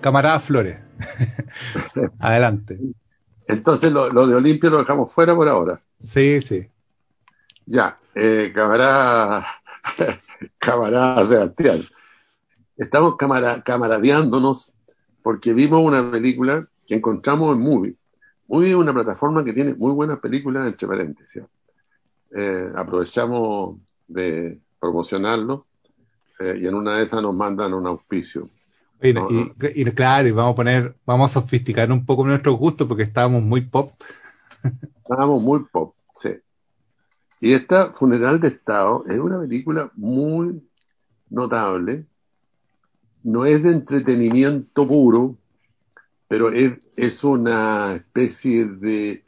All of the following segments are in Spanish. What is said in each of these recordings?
camarada Flores. Adelante. Entonces lo, de Olimpia lo dejamos fuera por ahora. Sí, sí. Ya, eh, camarada, camarada Sebastián. Estamos camaradeándonos porque vimos una película que encontramos en Movie. Movie es una plataforma que tiene muy buenas películas, entre paréntesis. Eh, aprovechamos de promocionarlo eh, y en una de esas nos mandan un auspicio. Y, claro, y vamos a poner, vamos a sofisticar un poco nuestro gusto porque estábamos muy pop. Estábamos muy pop, sí. Y esta Funeral de Estado es una película muy notable. No es de entretenimiento puro, pero es, es una especie de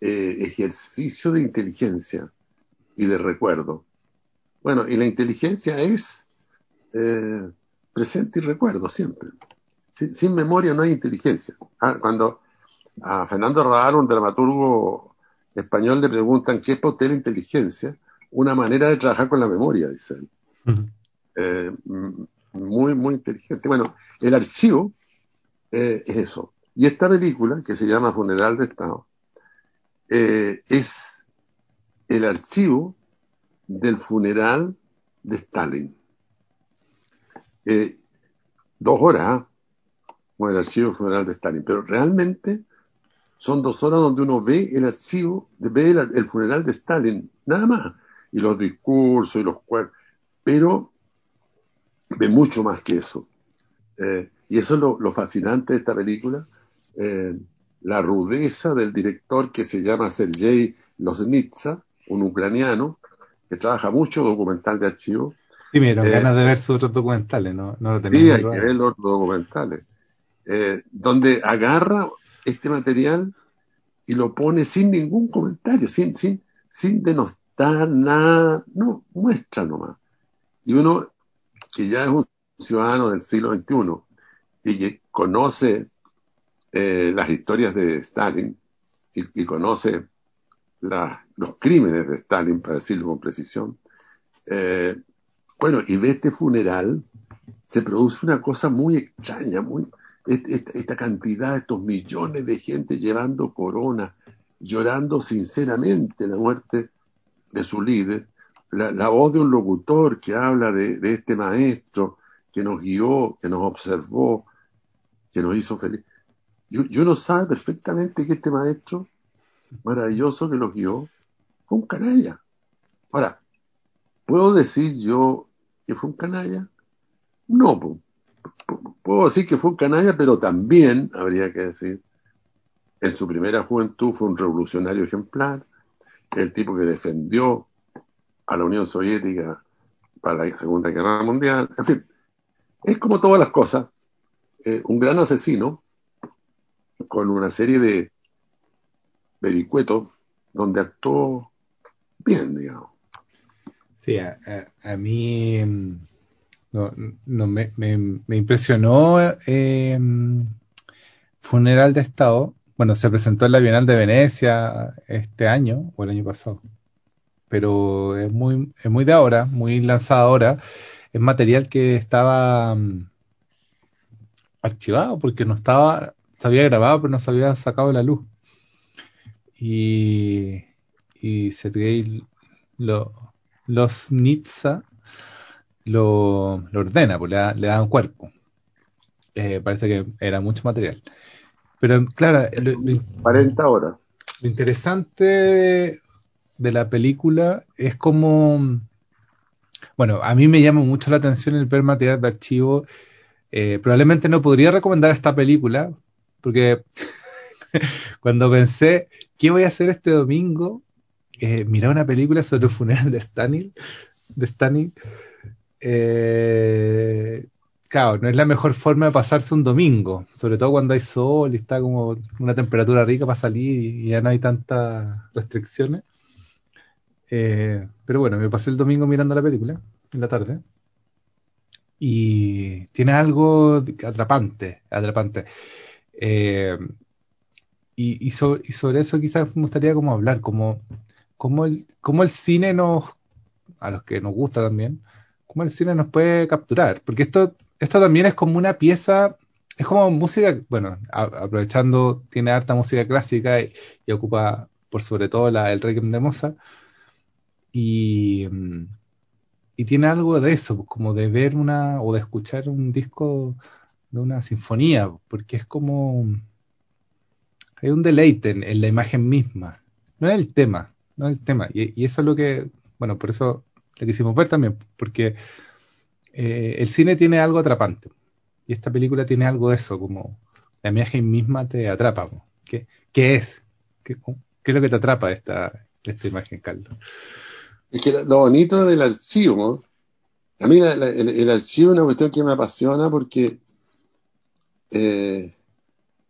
eh, ejercicio de inteligencia y de recuerdo. Bueno, y la inteligencia es eh, presente y recuerdo siempre. Sin, memoria no hay inteligencia. Ah, cuando a Fernando Radar, un dramaturgo español, le preguntan qué es para usted la inteligencia, una manera de trabajar con la memoria, dice él. Eh, muy, muy inteligente. Bueno, el archivo eh, es eso. Y esta película, que se llama Funeral de Estado, es el archivo del funeral de Stalin. Dos horas, ¿ah? como el archivo funeral de Stalin, pero realmente son dos horas donde uno ve el archivo, ve el, funeral de Stalin, nada más, y los discursos y los cuerpos, pero ve mucho más que eso. Eh, y eso es lo, fascinante de esta película, eh, la rudeza del director que se llama Sergei Losnitsa, un ucraniano, que trabaja mucho documental de archivo, Sí, me dieron eh, ganas de ver sus otros documentales, ¿no? no lo sí, hay que ver los documentales. Eh, donde agarra este material y lo pone sin ningún comentario, sin, sin, sin denostar nada, no, muestra nomás. Y uno que ya es un ciudadano del siglo XXI y que conoce eh, las historias de Stalin y, conoce los crímenes de Stalin, para decirlo con precisión, eh, bueno, y ve este funeral, se produce una cosa muy extraña, muy, esta, cantidad, estos millones de gente llevando corona, llorando sinceramente la muerte de su líder, la, voz de un locutor que habla de, este maestro que nos guió, que nos observó, que nos hizo feliz. Y, uno sabe perfectamente que este maestro maravilloso que los guió fue un canalla. Ahora, ¿Puedo decir yo que fue un canalla? No, puedo decir que fue un canalla, pero también habría que decir, en su primera juventud fue un revolucionario ejemplar, el tipo que defendió a la Unión Soviética para la Segunda Guerra Mundial, en fin, es como todas las cosas, eh, un gran asesino con una serie de vericuetos donde actuó bien, digamos. Sí, a, mí mm, no, me, impresionó eh, Funeral de Estado. Bueno, se presentó en la Bienal de Venecia este año o el año pasado. Pero es muy, es muy de ahora, muy lanzada ahora. Es material que estaba mm, archivado porque no estaba, se había grabado pero no se había sacado la luz. Y, y Sergei lo, los Nitsa lo, ordena, pues le da, le un cuerpo. Eh, parece que era mucho material. Pero claro, lo, 40 horas. Lo interesante de la película es como, bueno, a mí me llama mucho la atención el ver material de archivo. Eh, probablemente no podría recomendar esta película, porque cuando pensé, ¿qué voy a hacer este domingo? Eh, una película sobre el funeral de Stalin, de Stalin eh, claro, no es la mejor forma de pasarse un domingo, sobre todo cuando hay sol y está como una temperatura rica para salir y ya no hay tantas restricciones. Eh, pero bueno, me pasé el domingo mirando la película en la tarde y tiene algo atrapante, atrapante. Eh, y, sobre eso quizás me gustaría como hablar, cómo el, el cine nos, a los que nos gusta también, cómo el cine nos puede capturar. Porque esto, esto también es como una pieza es como música, bueno, aprovechando, tiene harta música clásica y, ocupa por sobre todo el Requiem de Mozart. Y, y tiene algo de eso, como de ver una o de escuchar un disco de una sinfonía, porque es como hay un deleite en, la imagen misma, no es el tema, no el tema, y, eso es lo que, bueno, por eso le quisimos ver también, porque eh, el cine tiene algo atrapante, y esta película tiene algo de eso, como la imagen misma te atrapa, ¿qué, qué es? ¿Qué, ¿Qué, es lo que te atrapa esta, esta imagen, Carlos? Es que lo bonito del archivo, a mí el, archivo es una cuestión que me apasiona porque eh,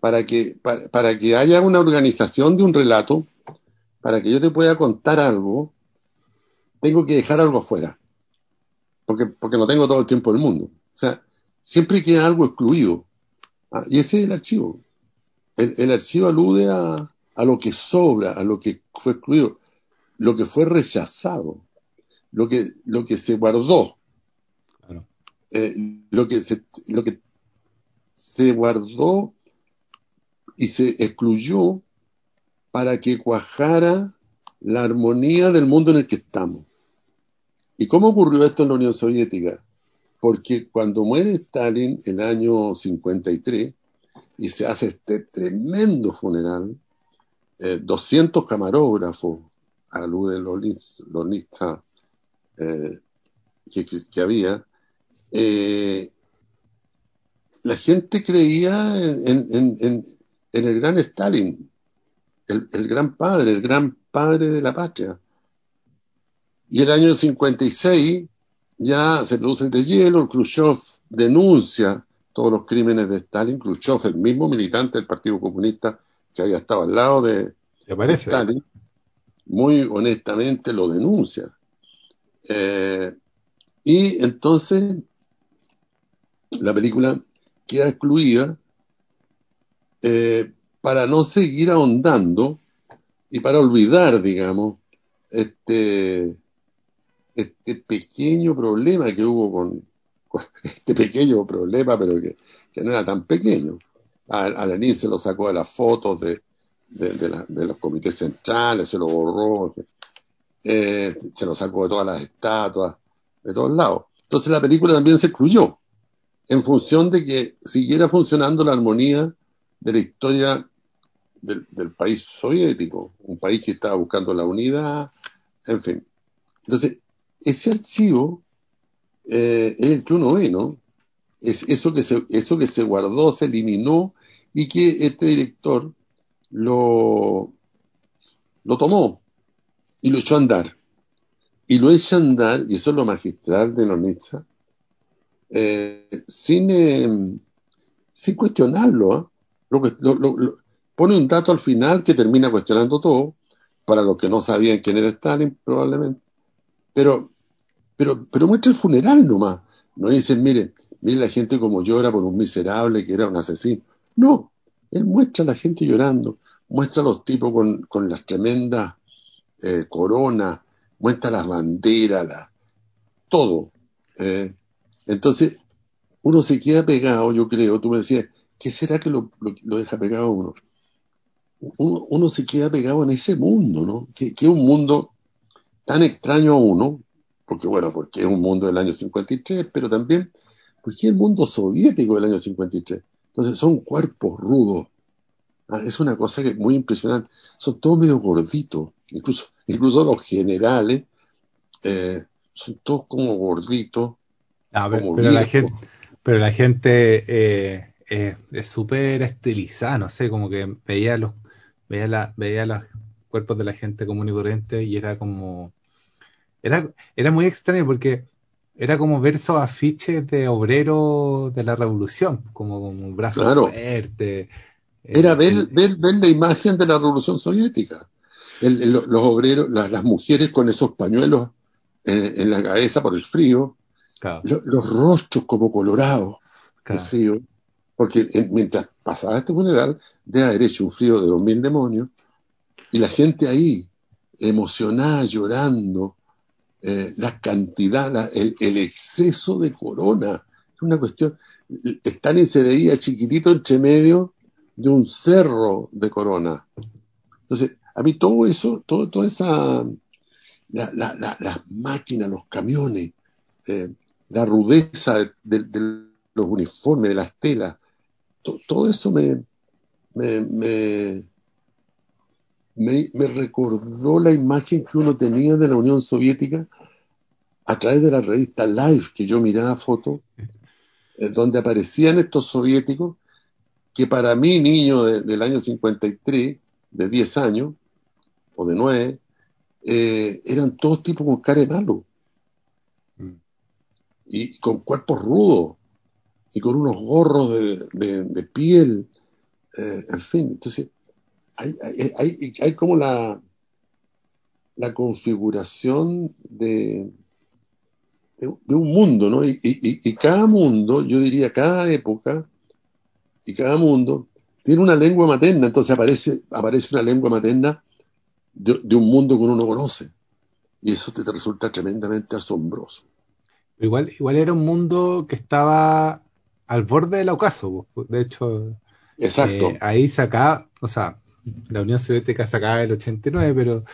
para, que, para, que haya una organización de un relato, para que yo te pueda contar algo, tengo que dejar algo fuera, porque, porque no tengo todo el tiempo del mundo. O sea, siempre queda algo excluido. Ah, y ese es el archivo. El, el archivo alude a, a lo que sobra, a lo que fue excluido lo que fue rechazado, lo que, lo que se guardó, eh, lo, que se, lo que se guardó y se excluyó para que cuajara la armonía del mundo en el que estamos. ¿Y cómo ocurrió esto en la Unión Soviética? Porque cuando muere Stalin en el año 53 y se hace este tremendo funeral, 200 eh, camarógrafos, alude los, los listas eh, que, había, eh, la gente creía en, el gran Stalin, el, gran padre, el gran padre de la patria. Y el año 56 ya se produce el deshielo, Khrushchev denuncia todos los crímenes de Stalin, Khrushchev, el mismo militante del Partido Comunista que había estado al lado de, de Stalin, muy honestamente lo denuncia. Eh, y entonces la película queda excluida eh, para no seguir ahondando y para olvidar, digamos, este, este pequeño problema que hubo con, este pequeño problema, pero que, no era tan pequeño. Al, se lo sacó de las fotos de, de, los comités centrales, se lo borró, eh, se lo sacó de todas las estatuas, de todos lados. Entonces la película también se excluyó, en función de que siguiera funcionando la armonía de la historia del, país soviético, un país que estaba buscando la unidad, en fin. Entonces, ese archivo eh, es el que uno ve, ¿no? Es eso que, se, eso que se guardó, se eliminó y que este director lo, lo tomó y lo echó a andar. Y lo echó a andar, y eso es lo magistral de Nonitza, eh, sin, eh, sin cuestionarlo. ¿eh? Lo, pone un dato al final que termina cuestionando todo, para los que no sabían quién era Stalin, probablemente. Pero, pero, pero muestra el funeral nomás. No dicen, miren, miren la gente como llora por un miserable que era un asesino. No, él muestra a la gente llorando, muestra a los tipos con, con las tremendas eh, coronas, muestra las banderas, la, todo. Eh. Entonces, uno se queda pegado, yo creo, tú me decías, ¿qué será que lo, lo, deja pegado uno? Uno? uno? se queda pegado en ese mundo, ¿no? Que, es un mundo tan extraño a uno, porque bueno, porque es un mundo del año 53, pero también porque es el mundo soviético del año 53. Entonces son cuerpos rudos. Ah, es una cosa que muy impresionante. Son todos medio gorditos. Incluso, incluso los generales eh, son todos como gorditos. Ah, pero, la gente, pero la gente eh, eh, es súper estilizada, no sé, como que veía los, veía la, veía los cuerpos de la gente común y corriente y era como era, era muy extraño porque era como ver esos afiches de obreros de la revolución, como, como brazos claro. fuertes. Era ver, ver, ver, la imagen de la revolución soviética. los obreros, las mujeres con esos pañuelos en, la cabeza por el frío, los rostros como colorados el frío, porque mientras pasaba este funeral, de haber hecho un frío de los mil demonios, y la gente ahí, emocionada, llorando, eh, la cantidad, el, exceso de corona una cuestión. Stalin se veía chiquitito entre medio de un cerro de corona. Entonces, a mí todo eso, todo, toda esa, las máquinas, los camiones, eh, la rudeza de, los uniformes, de las telas, todo eso me, me, me, recordó la imagen que uno tenía de la Unión Soviética a través de la revista Life, que yo miraba fotos, eh, donde aparecían estos soviéticos, que para mí, niño del año 53, de 10 años, o de 9, eh, eran todos tipos con cara de malo. Mm. Y con cuerpos rudos, y con unos gorros de, piel, eh, en fin. Entonces, hay, hay, como la, la configuración de, de, un mundo, ¿no? Y, cada mundo, yo diría, cada época y cada mundo tiene una lengua materna, entonces aparece, aparece una lengua materna de, un mundo que uno no conoce. Y eso te, resulta tremendamente asombroso. Igual, igual era un mundo que estaba al borde del ocaso, de hecho. Exacto. Eh, ahí sacaba, o sea, la Unión Soviética sacaba el 89, pero,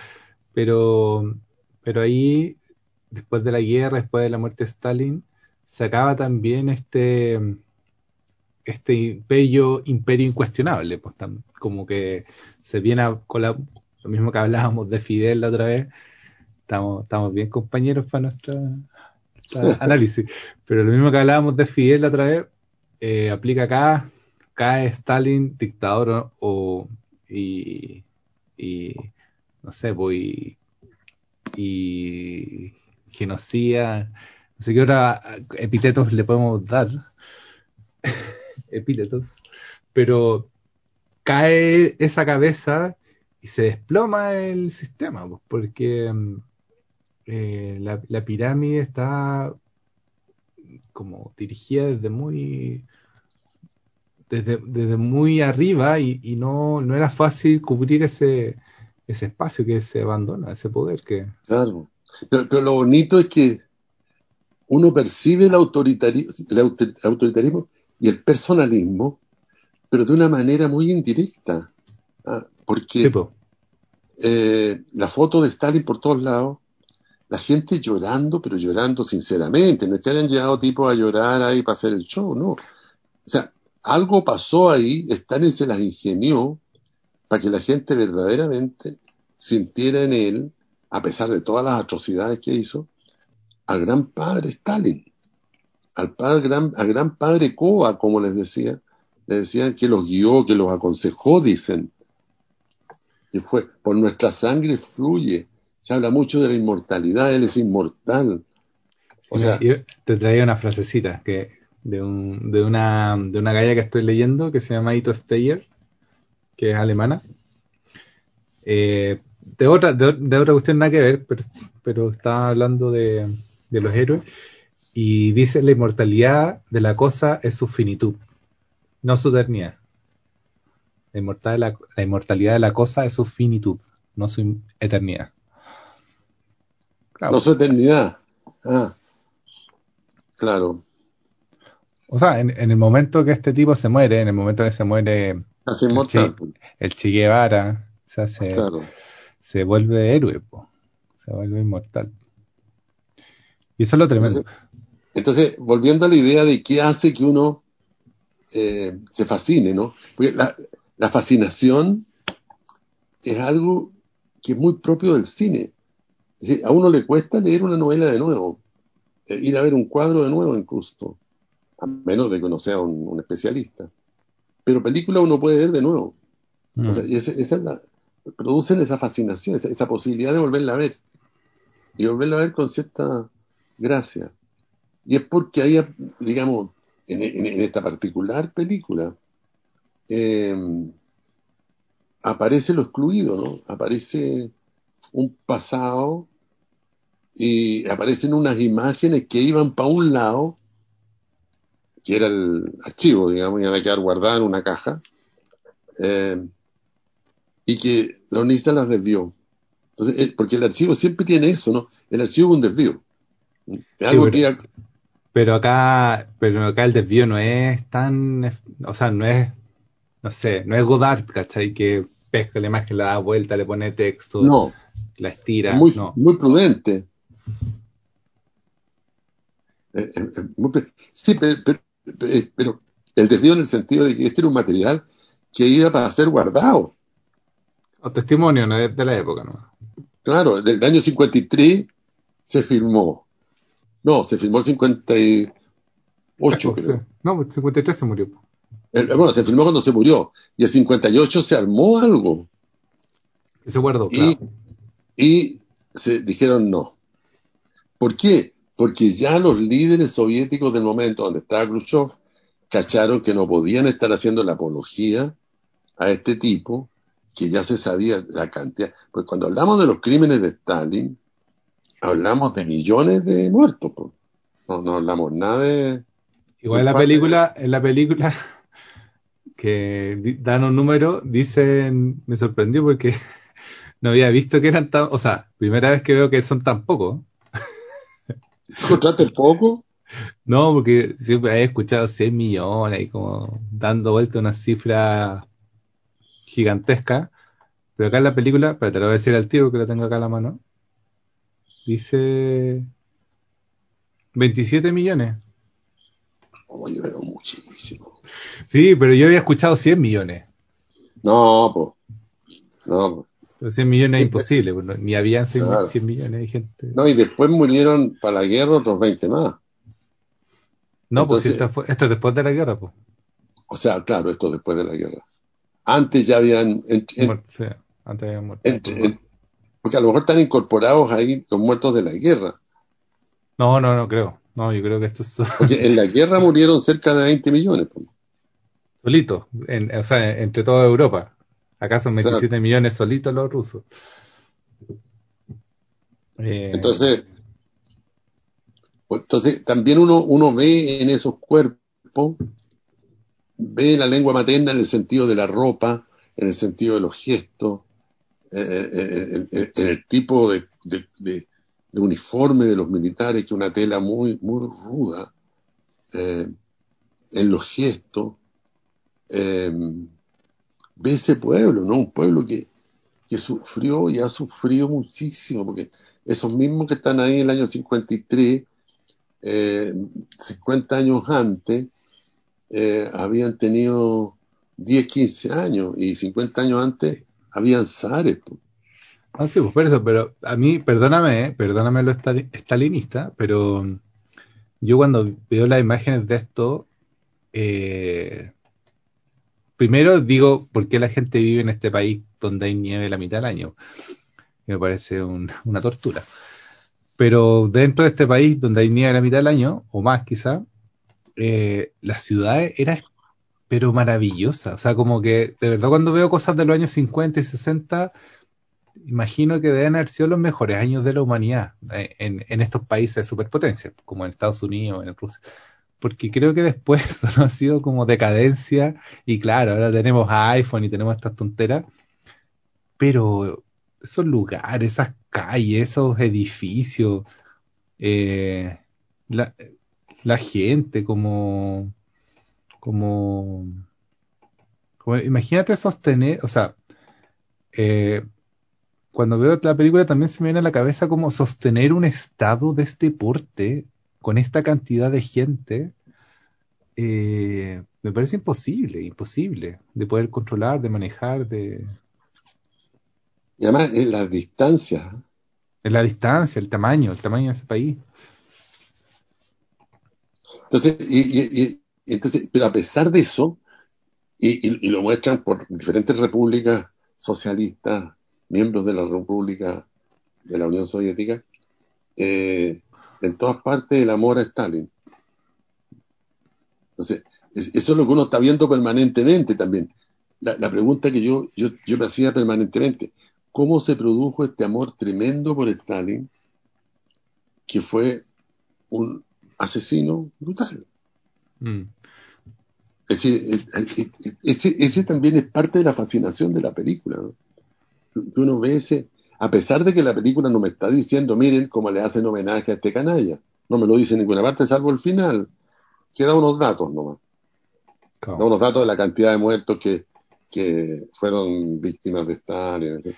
pero, pero ahí, después de la guerra, después de la muerte de Stalin, sacaba también este, este imperio, imperio incuestionable, pues, como que se viene con la, lo mismo que hablábamos de Fidel la otra vez, estamos, estamos bien compañeros para nuestro análisis, pero lo mismo que hablábamos de Fidel la otra vez, eh, aplica acá, cae Stalin, dictador o, y, no sé, voy y genocida, no sé qué otra epítetos le podemos dar, epítetos, pero cae esa cabeza y se desploma el sistema, pues, porque mm, eh, la, pirámide está como dirigida desde muy desde, muy arriba y, no, no, era fácil cubrir ese, ese espacio que se abandona, ese poder que... Claro, pero, lo bonito es que uno percibe el autoritarismo, el autoritarismo y el personalismo, pero de una manera muy indirecta. ¿ah? Porque eh, la foto de Stalin por todos lados, la gente llorando, pero llorando sinceramente, no es que hayan llegado tipos a llorar ahí para hacer el show, no. O sea, algo pasó ahí, Stalin se las ingenió para que la gente verdaderamente sintiera en él, a pesar de todas las atrocidades que hizo, al gran padre Stalin, al padre, gran, al gran padre Koa, como les decía, le decían que los guió, que los aconsejó, dicen, que fue, por nuestra sangre fluye. Se habla mucho de la inmortalidad, Él es inmortal. O sea, te traía una frasecita que de, un, de, una, de una galla que estoy leyendo que se llama Ito Steyer, que es alemana. Eh, de, otra, de, otra cuestión nada que ver, pero, pero está hablando de, de los héroes. Y dice la inmortalidad de la cosa es su finitud, no su eternidad. La inmortalidad, la, inmortalidad de la cosa es su finitud, no su eternidad. No su eternidad. Ah, claro. O sea, en, el momento que este tipo se muere, en el momento que se muere el, Che, Guevara, se, se vuelve héroe, se vuelve inmortal. Y eso es lo tremendo. Entonces, volviendo a la idea de qué hace que uno eh, se fascine, ¿no? Porque la, la fascinación es algo que es muy propio del cine. Es decir, a uno le cuesta leer una novela de nuevo, eh, ir a ver un cuadro de nuevo incluso, a menos de que uno sea un, especialista. Pero película uno puede ver de nuevo. Mm. producen esa fascinación, esa, posibilidad de volverla a ver. Y volverla a ver con cierta gracia. Y es porque hay, digamos, en esta particular película, eh, aparece lo excluido, ¿no? Aparece un pasado y aparecen unas imágenes que iban para un lado, que era el archivo, digamos, y iban a quedar guardadas en una caja, eh, y que la UNISTA las desvió. Entonces, porque el archivo siempre tiene eso, ¿no? El archivo es un desvío. Es algo que Pero acá, pero acá el desvío no es tan, o sea, no es, no sé, no es Godard, ¿cachai? Que pesca la imagen, la da vuelta, le pone texto, No, la estira, muy, no. muy prudente. Eh, eh, eh, sí, pero, pero, pero el desvío en el sentido de que este era un material que iba para ser guardado. O testimonio ¿no? de, la época, ¿no? Claro, del año 53 se firmó. No, se firmó el 58, Sí. creo. No, pues 53 se murió. El- bueno, se firmó cuando se murió. Y el 58 se armó algo. Ese guardo, Y, claro. y se dijeron no. ¿Por qué? Porque ya los líderes soviéticos del momento donde estaba Khrushchev cacharon que no podían estar haciendo la apología a este tipo, que ya se sabía la cantidad. Pues cuando hablamos de los crímenes de Stalin, hablamos de millones de muertos. pues. No, no hablamos nada de... Igual en la película, en la película que dan un número, dicen, me sorprendió porque no había visto que eran tan, o sea, primera vez que veo que son tan pocos. ¿Encontraste el poco? No, porque siempre había escuchado 100 millones y como dando vuelta una cifra gigantesca. Pero acá en la película, pero te lo voy a decir al tiro que lo tengo acá a la mano. Dice 27 millones. Oye, pero muchísimo. Sí, pero yo había escuchado 100 millones. No, pues. No, po. Pero 100 millones es imposible, pues, no- ni habían 100, Claro. 100 millones de gente. No, y después murieron para la guerra otros 20 más. No, pues Entonces- esto, fue- esto es después de la guerra, pues. O sea, claro, esto después de la guerra. Antes ya habían, en- en- sí, antes habían muerto. en- porque a lo mejor están incorporados ahí los muertos de la guerra. No, no, no creo. No, yo creo que esto es so- Porque en la guerra murieron cerca de 20 millones. po. solito, en- o sea, entre toda Europa. Acá son 27 Claro. millones solitos los rusos. Eh, Entonces, entonces también uno, uno ve en esos cuerpos, ve la lengua materna en el sentido de la ropa, en el sentido de los gestos, eh, eh, en, en- en el tipo de, de- de- de uniforme de los militares, que una tela muy, muy ruda, eh, en los gestos. eh, ve ese pueblo, ¿no? Un pueblo que, que sufrió y ha sufrido muchísimo, porque esos mismos que están ahí en el año 53, eh, 50 años antes, eh, habían tenido 10, 15 años y 50 años antes habían zares. Ah, sí, pues por eso, pero a mí, perdóname, eh, perdóname lo estali- estalinista, pero yo cuando veo las imágenes de esto, eh, primero digo, ¿por qué la gente vive en este país donde hay nieve la mitad del año? Me parece un- una tortura. Pero dentro de este país donde hay nieve la mitad del año, o más quizá, eh, la ciudad era pero maravillosa. O sea, como que de verdad cuando veo cosas de los años 50 y 60, imagino que deben haber sido los mejores años de la humanidad eh, en, en estos países de superpotencia, como en Estados Unidos, en Rusia. Porque creo que después eso ha sido como decadencia y claro, ahora tenemos iPhone y tenemos estas tonteras, pero esos lugares, esas calles, esos edificios, eh, la, gente como, como, como- imagínate sostener, o sea, eh, cuando veo la película también se me viene a la cabeza como sostener un estado de este porte con esta cantidad de gente, eh, me parece imposible, imposible de poder controlar, de manejar, de Y además, en las distancias, de la distancia, el tamaño, el tamaño de ese país. Entonces, y, y- y- entonces, pero a pesar de eso, y, y- y lo muestran por diferentes repúblicas socialistas, miembros de la República de la Unión Soviética, eh, en todas partes el amor a Stalin. Entonces, es- eso es lo que uno está viendo permanentemente también. La, la pregunta que yo, yo, yo me hacía permanentemente, ¿cómo se produjo este amor tremendo por Stalin, que fue un asesino brutal? Mm. Es decir, eh, eh, ese, ese también es parte de la fascinación de la película. ¿no? Uno ve ese, a pesar de que la película no me está diciendo, miren cómo le hacen homenaje a este canalla. no me lo dice en ninguna parte, salvo el final, que da unos datos nomás. Da unos datos de la cantidad de muertos que, que fueron víctimas de Stalin.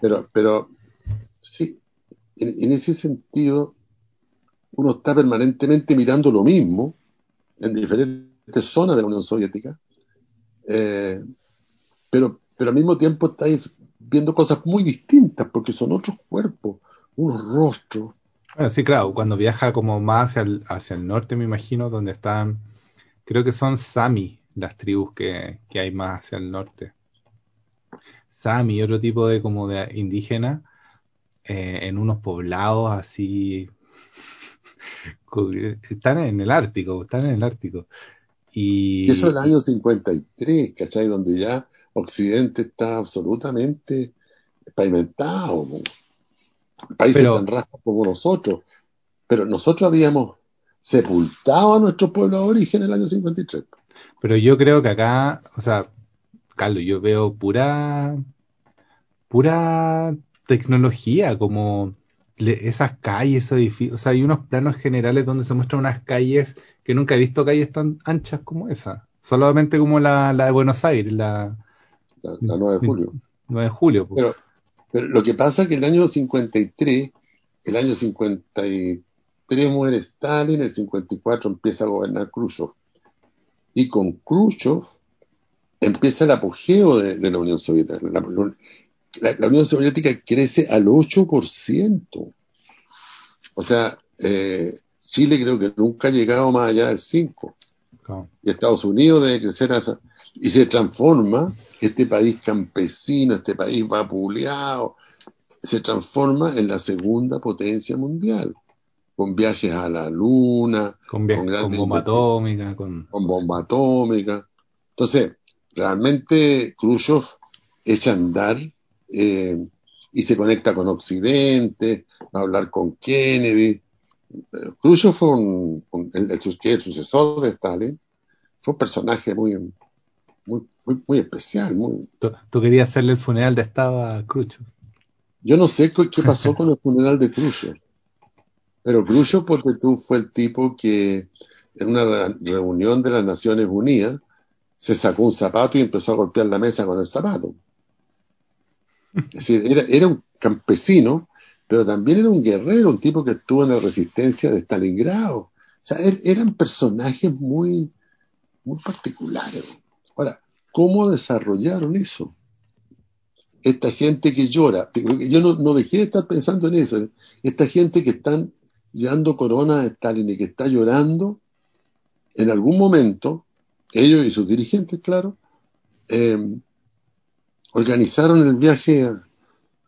Pero, pero sí, en, ese sentido, uno está permanentemente mirando lo mismo en diferentes zonas de la Unión Soviética, eh, pero, pero al mismo tiempo estáis viendo cosas muy distintas, porque son otros cuerpos, unos rostros. Bueno, sí, claro, cuando viaja como más hacia el, hacia el norte, me imagino, donde están, creo que son Sami, las tribus que, que hay más hacia el norte. Sami, otro tipo de como de indígena, eh, en unos poblados así, están en el Ártico, están en el Ártico. Y, eso es el año 53, ¿cachai? Donde ya Occidente está absolutamente pavimentado. Países tan rasgos como nosotros. Pero nosotros habíamos sepultado a nuestro pueblo de origen en el año 53. Pero yo creo que acá, o sea, Carlos, yo veo pura, pura tecnología, como esas calles, esos edificios, o sea, hay unos planos generales donde se muestran unas calles que nunca he visto calles tan anchas como esa, solamente como la, de Buenos Aires, la, la, 9 de julio. 9 de julio. Pero, pero, lo que pasa es que el año 53, el año 53 muere Stalin, el 54 empieza a gobernar Khrushchev. Y con Khrushchev empieza el apogeo de, la Unión Soviética. La, Unión Soviética crece al 8%. O sea, eh, Chile creo que nunca ha llegado más allá del 5%. Y Estados Unidos debe crecer a y se transforma este país campesino, este país vapuleado, se transforma en la segunda potencia mundial, con viajes a la luna, con, bomba atómica, con... bomba atómica. Entonces, realmente Khrushchev echa a andar eh, y se conecta con Occidente, va a hablar con Kennedy. Eh, Khrushchev fue un, el, el, sucesor de Stalin, fue un personaje muy, muy, muy, especial. Muy... ¿Tú, querías hacerle el funeral de Estado a Khrushchev. Yo no sé qué pasó con el funeral de Khrushchev, pero Khrushchev porque tú fue el tipo que en una reunión de las Naciones Unidas se sacó un zapato y empezó a golpear la mesa con el zapato. Es decir, era, un campesino, pero también era un guerrero, un tipo que estuvo en la resistencia de Stalingrado. O sea, er, eran personajes muy, muy particulares. Ahora, ¿cómo desarrollaron eso? Esta gente que llora, yo no, dejé de estar pensando en eso, esta gente que están llevando corona de Stalin y que está llorando, en algún momento ellos y sus dirigentes, claro, eh, organizaron el viaje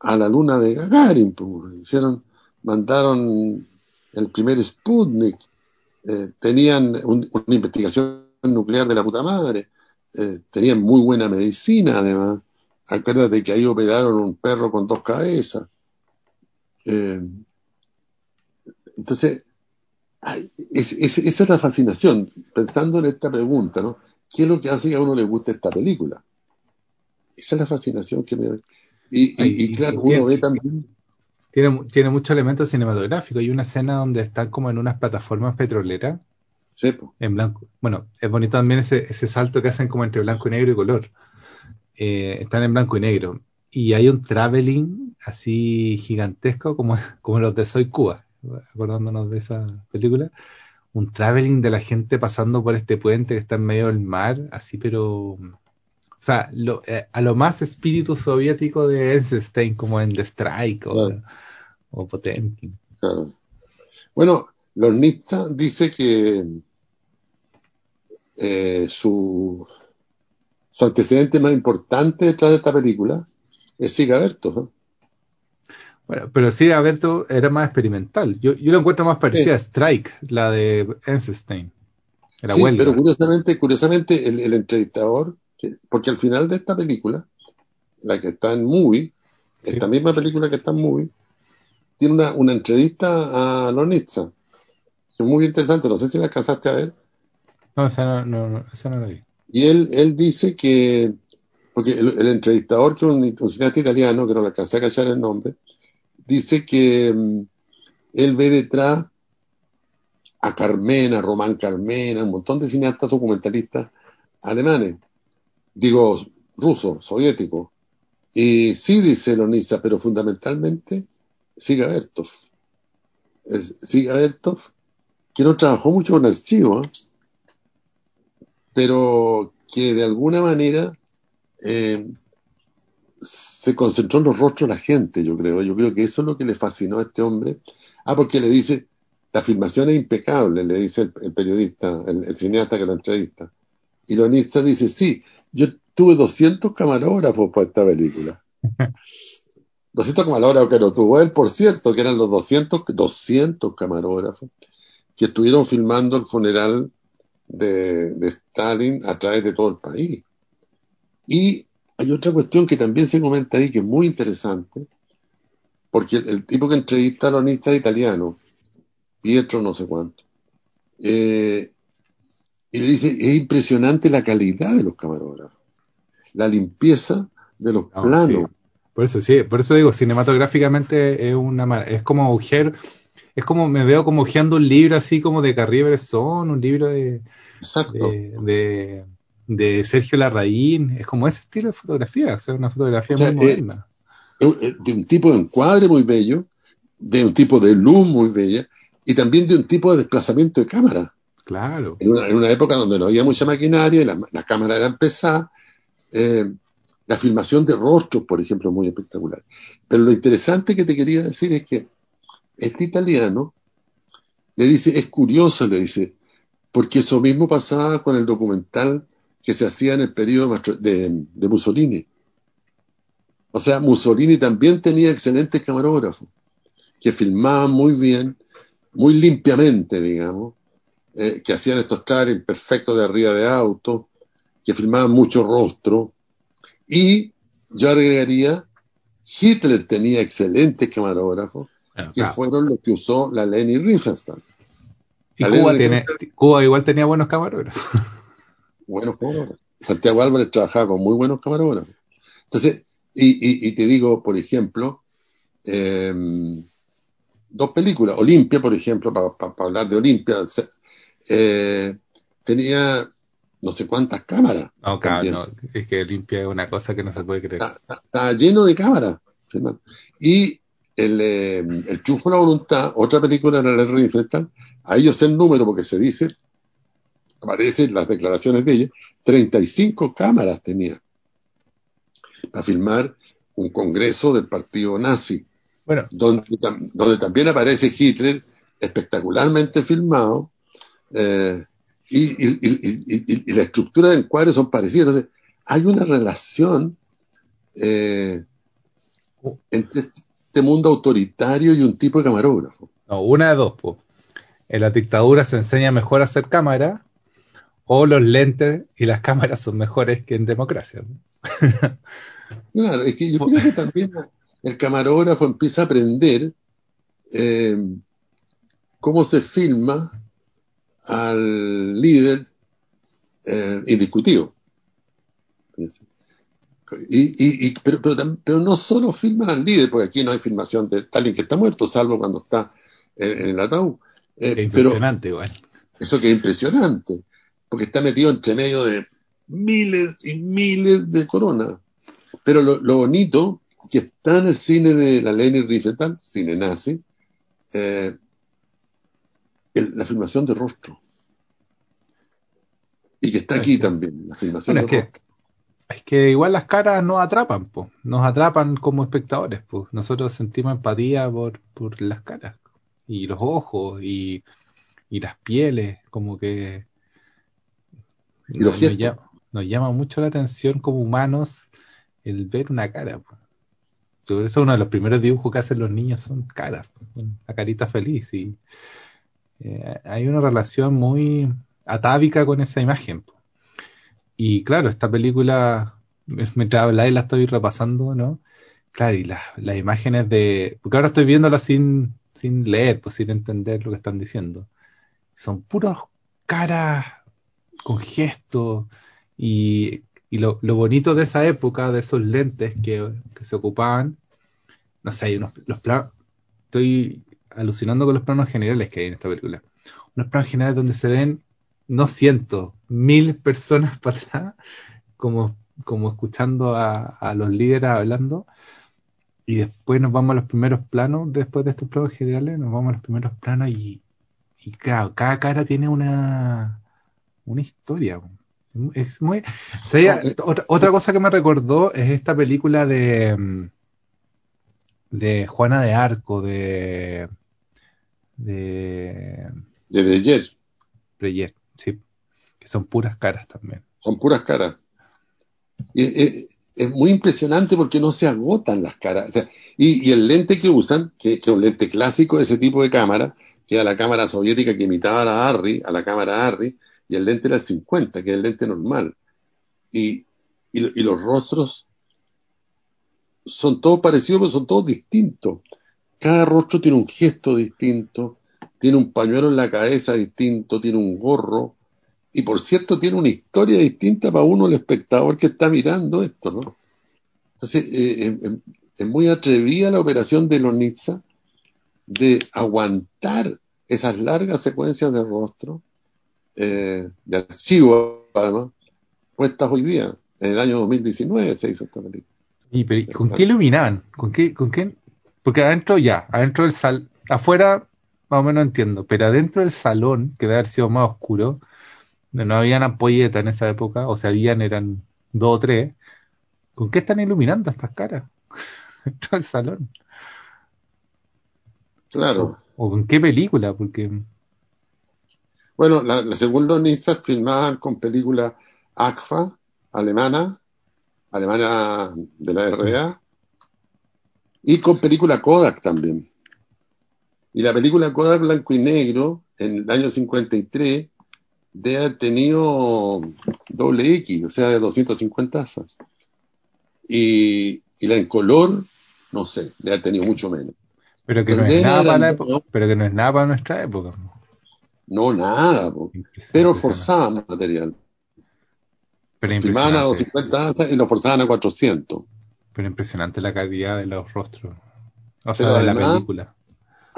a, la luna de Gagarin, pues, hicieron, mandaron el primer Sputnik, eh, tenían una investigación nuclear de la puta madre, eh, tenían muy buena medicina además. Acuérdate que ahí operaron un perro con dos cabezas. entonces, esa es la fascinación, pensando en esta pregunta, ¿no? ¿Qué es lo que hace que a uno le guste esta película? Esa es la fascinación que me da. Y, claro, uno ve también. Tiene, tiene muchos elementos cinematográficos. Hay una escena donde están como en unas plataformas petroleras. Sí, En blanco. Bueno, es bonito también ese, ese salto que hacen como entre blanco y negro y color. Eh, están en blanco y negro. Y hay un traveling así gigantesco como, como los de Soy Cuba acordándonos de esa película, un traveling de la gente pasando por este puente que está en medio del mar, así pero... O sea, eh, a lo más espíritu soviético de Eisenstein, como en The Strike o, Potemkin. Bueno, los Nitsa dice que eh, su, su antecedente más importante detrás de esta película es Sigaberto. Bueno, pero sí, Alberto era más experimental. Yo, yo lo encuentro más parecida a Strike, la de Einstein. Era sí, pero curiosamente, curiosamente el, entrevistador, porque al final de esta película, la que está en Movie, esta misma película que está en Movie, tiene una, una entrevista a Lonitza. Es muy interesante, no sé si la alcanzaste a ver. No, esa no, no, esa no la vi. Y él, él dice que, porque el, entrevistador, que es un, cineasta italiano, que no le alcancé a callar el nombre, dice que mm, él ve detrás a Carmena, Román Carmena, un montón de cineastas documentalistas alemanes, digo rusos, soviéticos. Y sí dice Lonisa, pero fundamentalmente Siga Bertov. Siga Bertov, que no trabajó mucho con archivo, ¿eh? Pero que de alguna manera eh, se concentró en los rostros de la gente, yo creo. Yo creo que eso es lo que le fascinó a este hombre. Ah, porque le dice, la filmación es impecable, le dice el, periodista, el, cineasta que lo entrevista. Y Lonista dice, sí, yo tuve 200 camarógrafos para esta película. 200 camarógrafos que lo tuvo él, por cierto, que eran los 200, 200 camarógrafos que estuvieron filmando el funeral de, de Stalin a través de todo el país. Y hay otra cuestión que también se comenta ahí que es muy interesante, porque el, tipo que entrevista a Lonista italiano, Pietro no sé cuánto. Eh, y le dice, es impresionante la calidad de los camarógrafos, la limpieza de los planos. Por eso, sí, por eso digo, cinematográficamente es una es como agujero, es como, me veo como ojeando un libro así como de Carrier Bresson, un libro de, de, de, Sergio Larraín, es como ese estilo de fotografía, o sea, una fotografía muy eh, moderna. de un tipo de encuadre muy bello, de un tipo de luz muy bella, y también de un tipo de desplazamiento de cámara. Claro. En una, época donde no había mucha maquinaria, las la cámaras eran pesadas, eh, la filmación de rostros, por ejemplo, es muy espectacular. Pero lo interesante que te quería decir es que este italiano le dice, es curioso, le dice, porque eso mismo pasaba con el documental que se hacía en el periodo de, Mussolini. O sea, Mussolini también tenía excelentes camarógrafos que filmaban muy bien muy limpiamente, digamos, eh, que hacían estos trajes perfectos de arriba de auto, que filmaban mucho rostro, y yo agregaría, Hitler tenía excelentes camarógrafos, que fueron los que usó la Leni Riefenstahl. Y Cuba, tiene, Cuba, igual tenía buenos camarógrafos. Buenos camarógrafos. Santiago Álvarez trabajaba con muy buenos camarógrafos. Entonces, y, y te digo, por ejemplo, eh, dos películas. Olimpia, por ejemplo, para hablar de Olimpia, eh, tenía no sé cuántas cámaras. No, no, es que Olimpia es una cosa que no se puede creer. Está, lleno de cámaras. Y el, eh, el Chufo la Voluntad, otra película de la Riefenstahl, ahí yo sé el número porque se dice, aparecen las declaraciones de ella, 35 cámaras tenía para filmar un congreso del partido nazi. Bueno. Donde, donde también aparece Hitler espectacularmente filmado eh, y, la estructura de encuadre son parecidas. Entonces, hay una relación eh, entre este mundo autoritario y un tipo de camarógrafo. No, una de dos. En la dictadura se enseña mejor a hacer cámara o los lentes y las cámaras son mejores que en democracia. claro, es que yo creo que también el camarógrafo empieza a aprender eh, cómo se filma al líder eh, indiscutido. Y, pero, pero, no solo filman al líder, porque aquí no hay filmación de alguien que está muerto, salvo cuando está en, el ataúd. Eh, impresionante igual. Eso que es impresionante, porque está metido entre medio de miles y miles de coronas. Pero lo, lo bonito que está en el cine de la Leni Riefenstahl, cine nazi, eh, la filmación de rostro. Y que está aquí también, la filmación de es rostro. Que, es que igual las caras nos atrapan, po. nos atrapan como espectadores. Po. Nosotros sentimos empatía por, por las caras y los ojos y, y las pieles, como que y nos, llama, nos, llama, mucho la atención como humanos el ver una cara. Po. Por eso uno de los primeros dibujos que hacen los niños son caras, la carita feliz. Y eh, hay una relación muy atávica con esa imagen. Y claro, esta película, mientras habláis la estoy repasando, ¿no? Claro, y las, imágenes de... Porque ahora estoy viéndola sin, sin leer, pues sin entender lo que están diciendo. Son puros caras con gestos y y lo, bonito de esa época, de esos lentes que, se ocupaban, no sé, hay unos, los planos, estoy alucinando con los planos generales que hay en esta película. unos planos generales donde se ven, no cientos, mil personas para atrás, como, como escuchando a, a los líderes hablando. Y después nos vamos a los primeros planos, después de estos planos generales, nos vamos a los primeros planos y, y claro, cada cara tiene una, una historia. Es muy. otra, otra, cosa que me recordó es esta película de. Mm, de Juana de Arco, de. de. de Breyer. Breyer, sí. Que son puras caras también. Son puras caras. Es muy impresionante porque no se agotan las caras. y, el lente que usan, que, es un lente clásico de ese tipo de cámara, que era la cámara soviética que imitaba a la Harry, a la cámara Harry, y el lente era el 50, que es el lente normal. Y, los rostros son todos parecidos, pero son todos distintos. Cada rostro tiene un gesto distinto, tiene un pañuelo en la cabeza distinto, tiene un gorro, y por cierto tiene una historia distinta para uno, el espectador que está mirando esto, ¿no? Entonces, eh, eh, eh, es muy atrevida la operación de Lonitza de aguantar esas largas secuencias de rostro eh, de archivo, además, puestas hoy día. En el año 2019 se hizo esta película. ¿Y con qué iluminaban? ¿Con qué, ¿Con qué? Porque adentro ya, adentro del sal, afuera más o menos entiendo, pero adentro del salón, que debe haber sido más oscuro, no habían ampolletas en esa época, o sea, habían, eran dos o tres, ¿con qué están iluminando estas caras? dentro del salón. Claro. O, o, con qué película, porque bueno, la, la segunda Nizza filmaban con película ACFA, alemana, alemana de la RDA, y con película Kodak también. Y la película Kodak blanco y negro, en el año 53, debe haber tenido doble X, o sea, de 250 asas. Y, y la en color, no sé, debe haber tenido mucho menos. Pero que, no es, nada para la época, pero que no es nada para nuestra época. No, nada, pero forzaban material. Pero Filmaban a 250 y lo forzaban a 400. Pero impresionante la calidad de los rostros. O sea, de la película.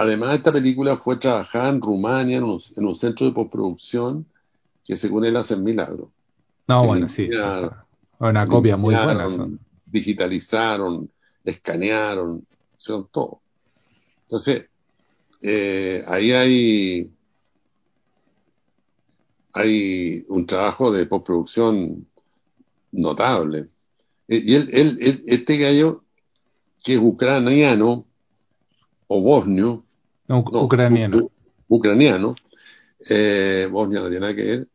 Además, esta película fue trabajada en Rumania, en un, centro de postproducción, que según él hacen milagros. No, bueno, sí. Una copia muy buena. Digitalizaron, escanearon, hicieron todo. Entonces, eh, ahí hay hay un trabajo de postproducción notable. E, y él, este gallo, que es ucraniano, o bosnio, ucraniano, ucraniano, eh, Bosnia no tiene nada que ver,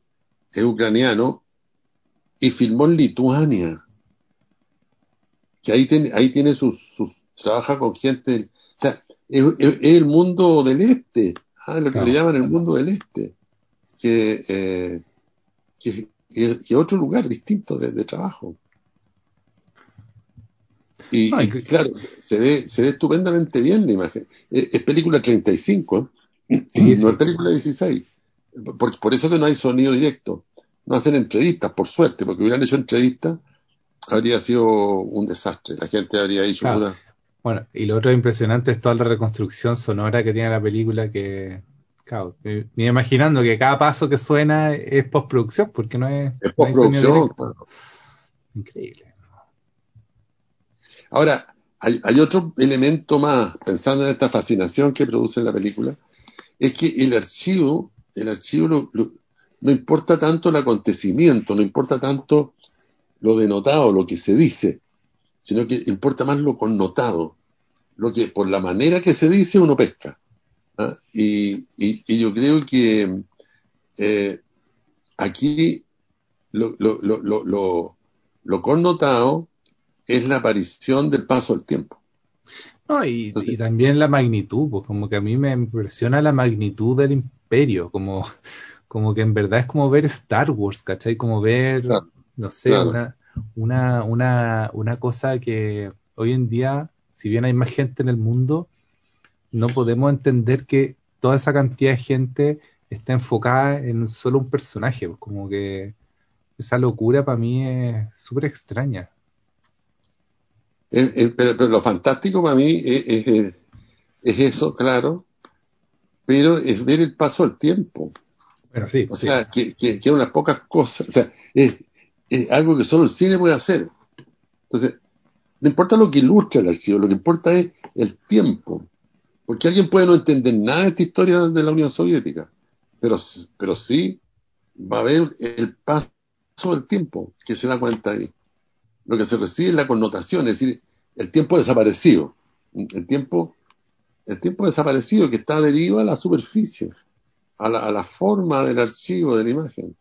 es ucraniano, y filmó en Lituania, que ahí tiene, ahí tiene sus, trabaja con gente, o sea, es, el mundo del este, ah, lo que le llaman el mundo del este. Que, eh, que, otro lugar distinto de, trabajo. Y, claro, se ve, se ve estupendamente bien la imagen. Es, película 35, ¿eh? no es película 16. Por, por, eso que no hay sonido directo. No hacen entrevistas, por suerte, porque hubieran hecho entrevistas, habría sido un desastre. La gente habría dicho. Bueno, y lo otro impresionante es toda la reconstrucción sonora que tiene la película, que Claro, me, imaginando que cada paso que suena es postproducción, porque no es. Es postproducción. Increíble. Ahora, hay, otro elemento más, pensando en esta fascinación que produce la película, es que el archivo, el archivo no importa tanto el acontecimiento, no importa tanto lo denotado, lo que se dice, sino que importa más lo connotado, lo que por la manera que se dice uno pesca. ¿ah? Y, yo creo que eh, aquí lo, lo, connotado es la aparición del paso del tiempo. No, y, también la magnitud, pues como que a mí me impresiona la magnitud del imperio, como, como que en verdad es como ver Star Wars, ¿cachai? Como ver, no sé, una, una, una, una cosa que hoy en día, si bien hay más gente en el mundo, no podemos entender que toda esa cantidad de gente está enfocada en solo un personaje. Pues, como que esa locura para mí es súper extraña. Pero, lo fantástico para mí es, eso, claro, pero es ver el paso del tiempo. Bueno, sí. O sea, que, que, que unas pocas cosas. O sea, es, es algo que solo el cine puede hacer. Entonces, no importa lo que ilustra el archivo, lo que importa es el tiempo. Porque alguien puede no entender nada de esta historia de la Unión Soviética, pero, pero sí va a haber el paso del tiempo que se da cuenta ahí. Lo que se recibe es la connotación, es decir, el tiempo desaparecido. El tiempo, el tiempo desaparecido que está adherido a la superficie, a la, a la forma del archivo, de la imagen.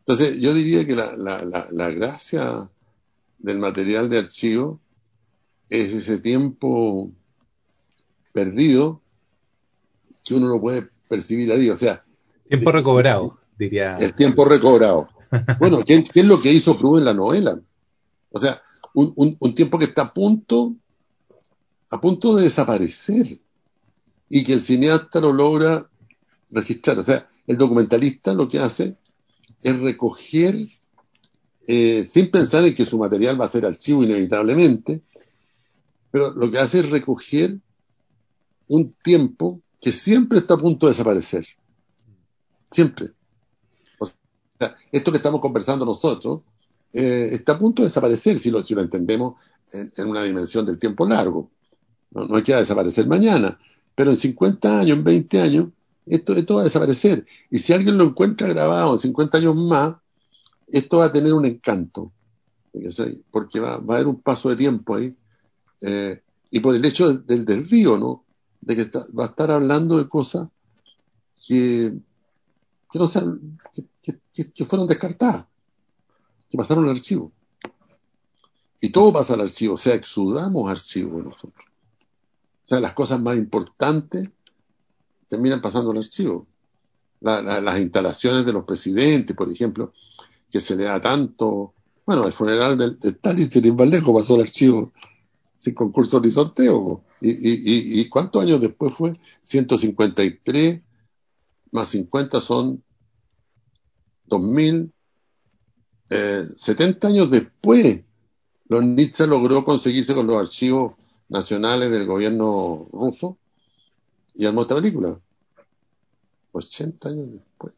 Entonces, yo diría que la, la, la, la gracia del material de archivo es ese tiempo perdido que uno no puede percibir ahí. O sea, tiempo recobrado, diría. El tiempo recobrado. Bueno, ¿qué, ¿qué, es lo que hizo Proust en la novela? O sea, un, un, tiempo que está a punto, a punto de desaparecer y que el cineasta lo logra registrar. O sea, el documentalista lo que hace es recoger, eh, sin pensar en que su material va a ser archivo inevitablemente, pero lo que hace es recoger un tiempo que siempre está a punto de desaparecer. Siempre. Esto que estamos conversando nosotros eh, está a punto de desaparecer si lo, si lo entendemos en, una dimensión del tiempo largo. No, no hay que desaparecer mañana, pero en 50 años, en 20 años, esto, esto va a desaparecer. Y si alguien lo encuentra grabado en 50 años más, esto va a tener un encanto. Porque va, va a haber un paso de tiempo ahí. Eh, y por el hecho del, río, ¿no? De que está, va a estar hablando de cosas que, que no sean, que, que, fueron descartadas, que pasaron al archivo. Y todo pasa al archivo, o sea, exudamos archivo nosotros. O sea, las cosas más importantes terminan pasando al archivo. La, la, las instalaciones de los presidentes, por ejemplo, que se le da tanto. Bueno, el funeral de, de Stalin, sin lejos, pasó al archivo sin concurso ni sorteo. ¿Y, y, y, cuántos años después fue? 153 más 50 son 2000. Eh, 70 años después, los Nietzsche logró conseguirse con los archivos nacionales del gobierno ruso y armó esta película. 80 años después.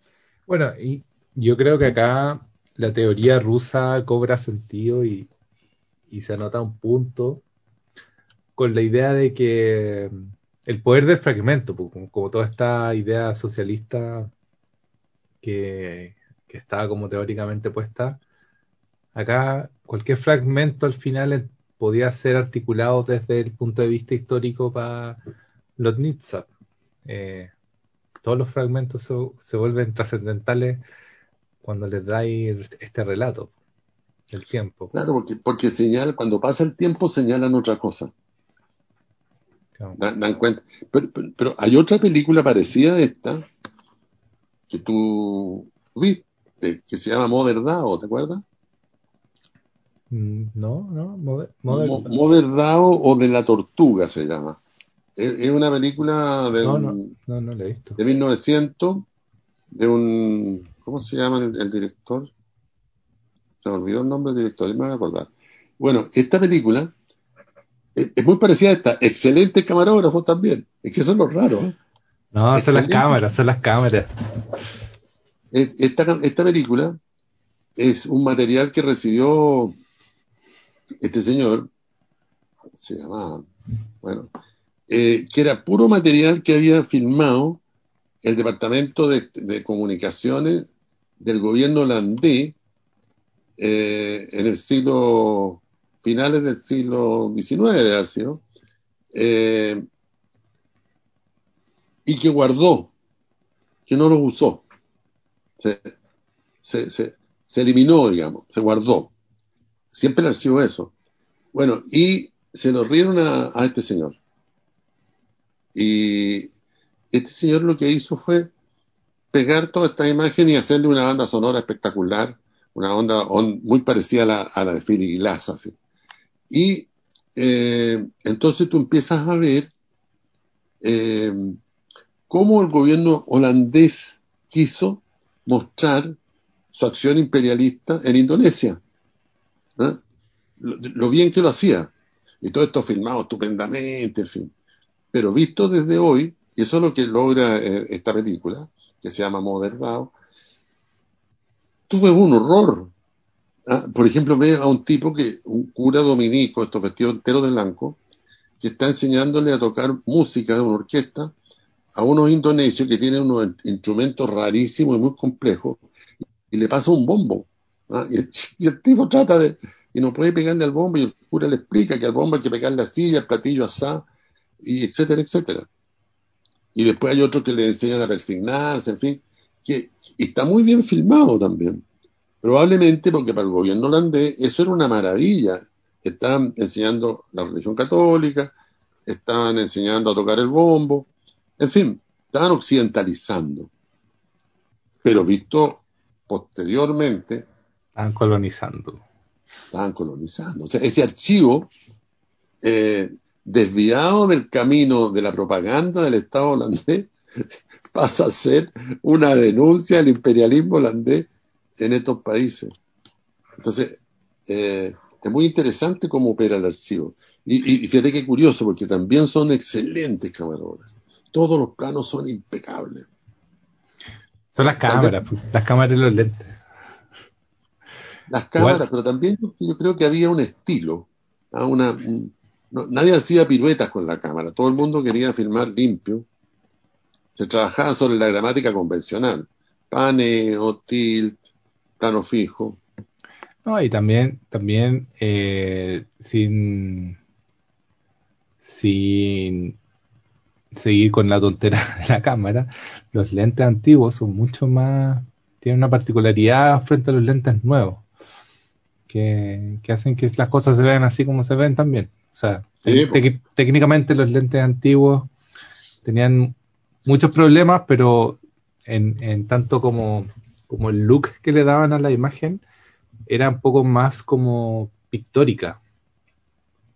Bueno, y yo creo que acá la teoría rusa cobra sentido y, y se anota un punto con la idea de que el poder del fragmento, como, como toda esta idea socialista que, que estaba como teóricamente puesta, acá cualquier fragmento al final podía ser articulado desde el punto de vista histórico para los Nietzsche. Eh, todos los fragmentos se, se vuelven trascendentales cuando les dais este relato, el tiempo. Claro, porque, porque señala, cuando pasa el tiempo señalan otra cosa. Claro. Dan, dan, cuenta. Pero, pero, pero, hay otra película parecida a esta que tú viste, que se llama Mother Dao, ¿te acuerdas? No, no, Mother, Mother, Mother Dao o de la tortuga se llama. Es, es una película de, no, un, no, no, no he visto. de 1900, de un, ¿cómo se llama el, el, director? Se me olvidó el nombre del director, me voy a acordar. Bueno, esta película es, es muy parecida a esta, excelente camarógrafo también, es que son los raros. ¿eh? No, excelente. son las cámaras, son las cámaras. Esta, esta película es un material que recibió este señor, se llamaba, bueno, eh, que era puro material que había filmado el Departamento de, Comunicaciones del gobierno holandés eh, en el siglo, finales del siglo XIX, de sido, eh, y que guardó, que no lo usó, se, se, se, eliminó, digamos, se guardó. Siempre le archivo eso. Bueno, y se lo rieron a, este señor. Y este señor lo que hizo fue pegar toda esta imagen y hacerle una banda sonora espectacular, una onda on, muy parecida a la, de Philly Glass. Así. Y eh, entonces tú empiezas a ver eh, cómo el gobierno holandés quiso mostrar su acción imperialista en Indonesia. ¿eh? Lo, bien que lo hacía. Y todo esto filmado estupendamente, en fin. Pero visto desde hoy, y eso es lo que logra eh, esta película, que se llama Modern tú ves un horror. ¿ah? Por ejemplo, ves a un tipo que, un cura dominico, estos vestidos enteros de blanco, que está enseñándole a tocar música de una orquesta a unos indonesios que tienen unos instrumentos rarísimos y muy complejos, y le pasa un bombo. ¿ah? Y, el, tipo trata de, y no puede pegarle al bombo, y el cura le explica que al bombo hay que pegarle silla, el platillo asá, y etcétera, etcétera. Y después hay otros que le enseñan a persignarse, en fin, que está muy bien filmado también. Probablemente porque para el gobierno holandés eso era una maravilla. Estaban enseñando la religión católica, estaban enseñando a tocar el bombo, en fin, estaban occidentalizando. Pero visto posteriormente. Estaban colonizando. Estaban colonizando. O sea, ese archivo eh, desviado del camino de la propaganda del Estado holandés pasa a ser una denuncia del imperialismo holandés en estos países. Entonces, eh, es muy interesante cómo opera el archivo. Y, y, fíjate qué curioso, porque también son excelentes camarógrafos. Todos los planos son impecables. Son las cámaras, las cámaras y los lentes. Las cámaras, pero también yo, creo que había un estilo. Una, nadie hacía piruetas con la cámara, todo el mundo quería filmar limpio. Se trabajaba sobre la gramática convencional, paneo, tilt, plano fijo. No, y también, también eh, sin, sin seguir con la tontera de la cámara, los lentes antiguos son mucho más, tienen una particularidad frente a los lentes nuevos, que, hacen que las cosas se vean así como se ven también. O sea, técnicamente los lentes antiguos tenían muchos problemas, pero en, en tanto como, como el look que le daban a la imagen era un poco más como pictórica.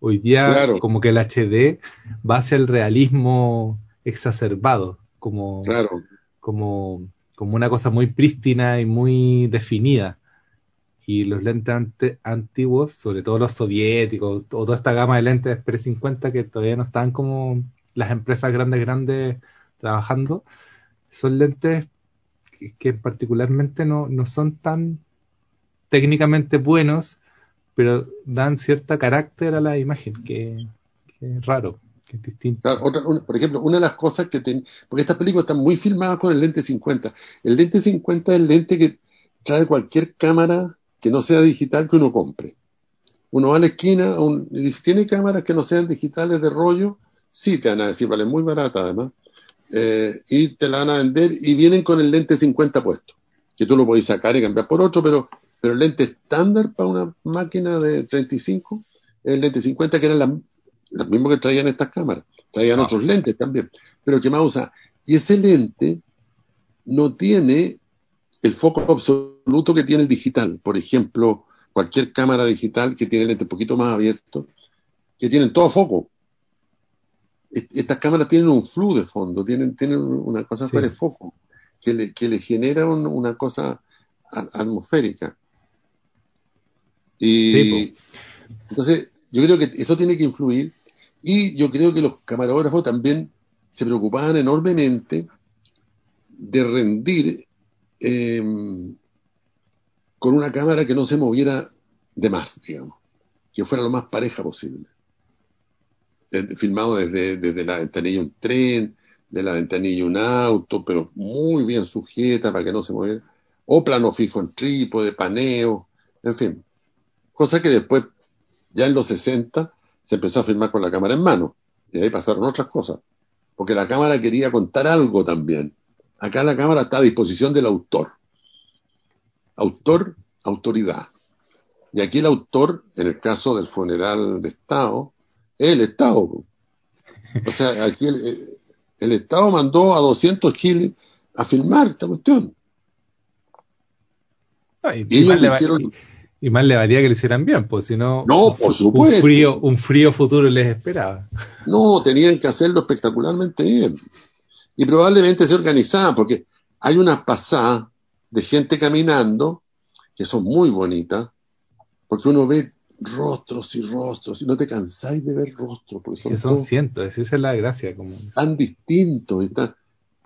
Hoy día como que el HD va hacia el realismo exacerbado, como, como, como una cosa muy prístina y muy definida. Y los lentes antiguos, sobre todo los soviéticos, o toda esta gama de lentes Pre-50 que todavía no están como las empresas grandes, grandes trabajando, son lentes que, particularmente no, no son tan técnicamente buenos, pero dan cierta carácter a la imagen, que, es raro, que es distinto. por ejemplo, una de las cosas que ten, porque estas películas están muy filmadas con el lente 50. El lente 50 es el lente que trae cualquier cámara que no sea digital que uno compre. Uno va a la esquina y si tiene cámaras que no sean digitales de rollo, sí te van a decir, vale, muy barata además, eh, y te la van a vender y vienen con el lente 50 puesto, que tú lo podés sacar y cambiar por otro, pero pero el lente estándar para una máquina de 35 es el lente 50, que era la, mismo que traían estas cámaras. Traían otros lentes también, pero que más usa. Y ese lente no tiene el foco absoluto que tiene el digital. Por ejemplo, cualquier cámara digital que tiene el lente un poquito más abierto, que tienen todo foco. Estas cámaras tienen un flu de fondo, tienen, tienen una cosa fuera de foco, que le, que le genera una cosa atmosférica. Y entonces, yo creo que eso tiene que influir. Y yo creo que los camarógrafos también se preocupaban enormemente de rendir em, con una cámara que no se moviera de más, digamos, que fuera lo más pareja posible. filmado desde, desde la ventanilla un tren, de la ventanilla un auto, pero muy bien sujeta para que no se moviera, o plano fijo en trípode, paneo, en fin. Cosa que después, ya en los 60, se empezó a filmar con la cámara en mano. Y ahí pasaron otras cosas. Porque la cámara quería contar algo también. Acá la cámara está a disposición del autor. Autor, autoridad. Y aquí el autor, en el caso del funeral de Estado, es el Estado. O sea, aquí el, Estado mandó a 200 giles a filmar esta cuestión. y, ellos hicieron... Y más le valía que lo hicieran bien, pues si no, no por supuesto. Un frío, un frío futuro les esperaba. No, tenían que hacerlo espectacularmente bien. Y probablemente se organizaban, porque hay unas pasadas de gente caminando que son muy bonitas, porque uno ve rostros y rostros, y no te cansáis de ver rostros. Porque son, son cientos, esa es la gracia. Como... Tan distintos.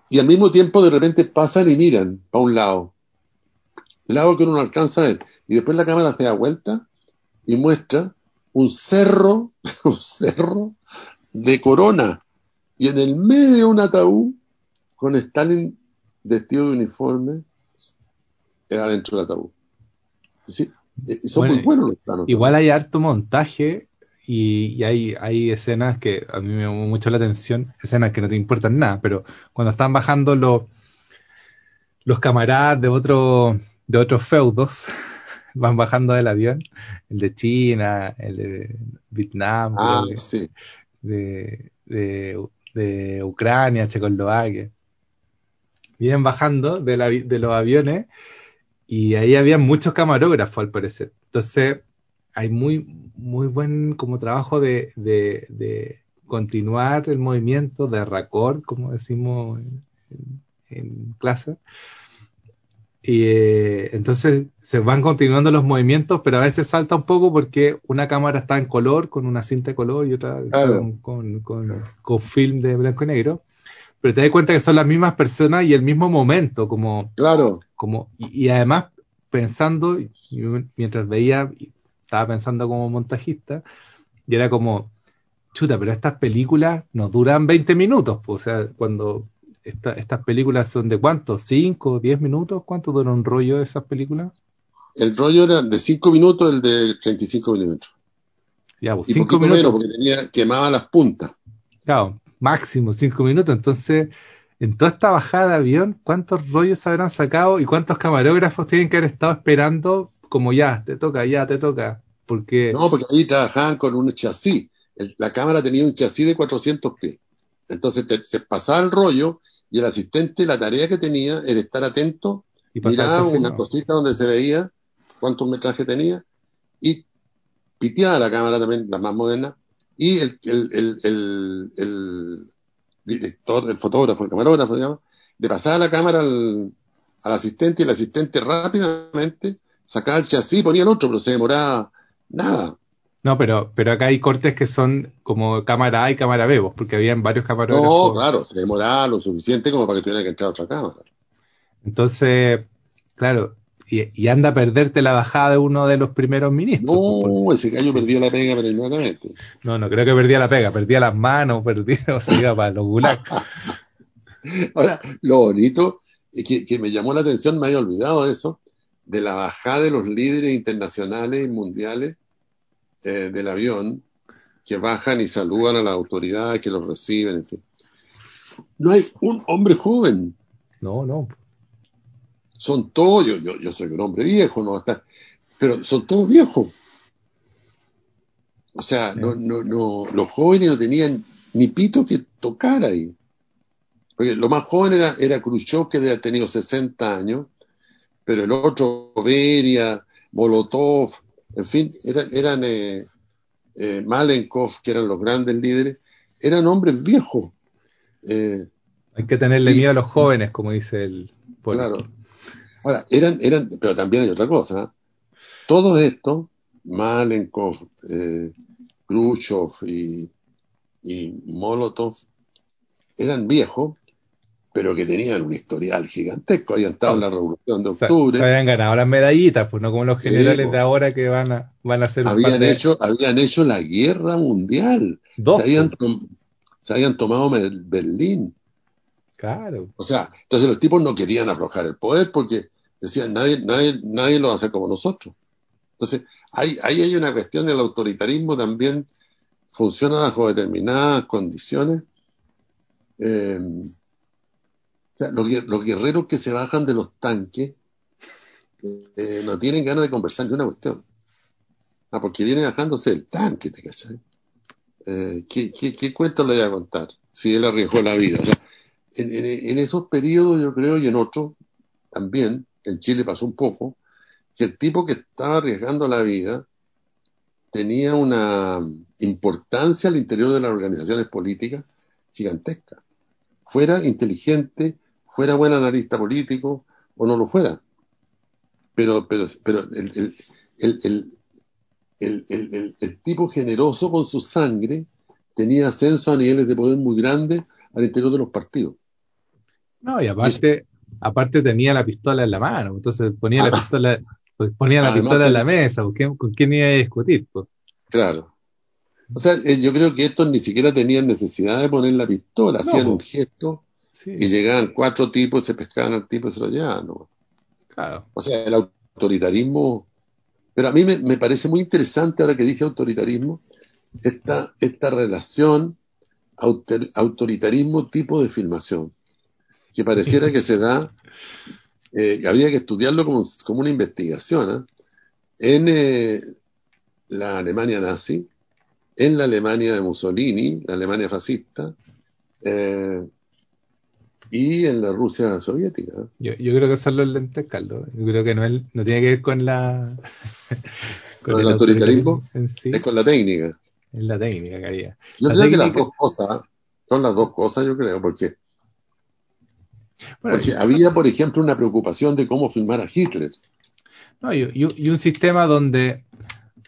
y al mismo tiempo de repente pasan y miran para un lado. El lado que uno no alcanza a ver. Y después la cámara se da vuelta y muestra un cerro, un cerro de corona. Y en el medio un ataúd con Stalin vestido de uniforme era dentro del ataúd. Sí, eh, son muy buenos los planos. Igual hay harto montaje y, hay, hay, escenas que a mí me llamó mucho la atención, escenas que no te importan nada, pero cuando están bajando los, los camaradas de, otro, de otros feudos, van bajando del avión, el de China, el de Vietnam, ah, de, de, Ucrania, Checoslovaquia. Vienen bajando de, de los aviones y ahí había muchos camarógrafos al parecer. Entonces, hay muy, muy buen como trabajo de, de, continuar el movimiento de raccord, como decimos en, clase. Y eh, entonces se van continuando los movimientos, pero a veces salta un poco porque una cámara está en color, con una cinta de color, y otra con, con, film de blanco y negro. Pero te das cuenta que son las mismas personas y el mismo momento, como. Claro. Como, y, y además pensando, mientras veía, estaba pensando como montajista, y era como, chuta, pero estas películas nos duran 20 minutos, pues, o sea, cuando estas películas son de cuánto, 5, 10 minutos, ¿cuánto dura un rollo de esas películas? El rollo era de 5 minutos, el de 35 milímetros. Ya, pues 5 minutos. Menos porque tenía, quemaba las puntas. Claro, máximo 5 minutos, entonces en toda esta bajada de avión, ¿cuántos rollos habrán sacado y cuántos camarógrafos tienen que haber estado esperando como ya, te toca, ya, te toca. Porque... No, porque ahí trabajaban con un chasis. la cámara tenía un chasis de 400 pies. Entonces se pasaba el rollo y el asistente, la tarea que tenía era estar atento, y miraba una cosita donde se veía cuántos metrajes tenía y piteaba la cámara también, la más moderna, y el, el, el, el, director, el fotógrafo, el camarógrafo, digamos, le pasaba la cámara al, al asistente y el asistente rápidamente sacaba el chasis, ponía el otro, pero se demoraba nada. No, pero, pero acá hay cortes que son como cámara A y cámara B, porque habían varios camarógrafos. No, claro, se demoraba lo suficiente como para que tuviera que entrar otra cámara. Entonces, claro, y, anda a perderte la bajada de uno de los primeros ministros. No, ese gallo perdía la pega pero inmediatamente. No, no creo que perdía la pega, perdía las manos, perdía, o sea, para los gulag. Ahora, lo bonito es que, que, me llamó la atención, me había olvidado de eso, de la bajada de los líderes internacionales y mundiales eh, del avión, que bajan y saludan a las autoridades que los reciben, en fin. No hay un hombre joven. No, no. Son todos, yo, yo, yo soy un hombre viejo, no estar, pero son todos viejos. O sea, no, no, no, los jóvenes no tenían ni pito que tocar ahí. Porque lo más joven era, era Khrushchev, que había tenido 60 años, pero el otro, Beria, Molotov, en fin, eran, eran eh, eh, Malenkov, que eran los grandes líderes, eran hombres viejos. Eh, hay que tenerle miedo a los jóvenes, como dice el Claro. Ahora, eran, eran, pero también hay otra cosa. Todo esto, Malenkov, eh, Khrushchev y, y Molotov, eran viejos, pero que tenían un historial gigantesco, habían estado en la Revolución de Octubre. Se, habían ganado las medallitas, pues no como los generales de ahora que van a, van a hacer habían hecho, habían hecho la guerra mundial. se, habían se habían tomado Berlín. Claro. O sea, entonces los tipos no querían aflojar el poder porque decían, nadie, nadie, nadie lo hace como nosotros. Entonces, ahí, ahí hay una cuestión del autoritarismo también funciona bajo determinadas condiciones. Eh, los, guerreros que se bajan de los tanques eh, no tienen ganas de conversar ni una cuestión. Ah, porque viene bajándose del tanque, ¿te cachai? Eh, ¿qué, cuento le voy a contar? Si él arriesgó la vida. en, esos periodos, yo creo, y en otros también, en Chile pasó un poco, que el tipo que estaba arriesgando la vida tenía una importancia al interior de las organizaciones políticas gigantesca. Fuera inteligente, fuera buen analista político o no lo fuera. Pero, pero, pero el, el, el, tipo generoso con su sangre tenía ascenso a niveles de poder muy grandes al interior de los partidos. No, y aparte, aparte tenía la pistola en la mano, entonces ponía la pistola, pues ponía la pistola en la mesa, ¿con quién iba a discutir? Pues? Claro. O sea, eh, yo creo que estos ni siquiera tenían necesidad de poner la pistola, hacían un gesto y llegaban cuatro tipos, se pescaban al tipo y se lo llevaban. Claro. O sea, el autoritarismo. Pero a mí me, parece muy interesante, ahora que dije autoritarismo, esta, esta relación autoritarismo tipo de filmación, que pareciera que se da, eh, habría que estudiarlo como, como una investigación, ¿eh? en eh, la Alemania nazi, en la Alemania de Mussolini, la Alemania fascista, eh, y en la Rusia soviética. Yo, yo creo que son los lentes, Carlos. Yo creo que no, no tiene que ver con la... con, el, autoritarismo, es con la técnica. Es la técnica que había. Yo creo que las dos cosas, son las dos cosas, yo creo, porque, porque había, por ejemplo, una preocupación de cómo filmar a Hitler. No, y, y un sistema donde,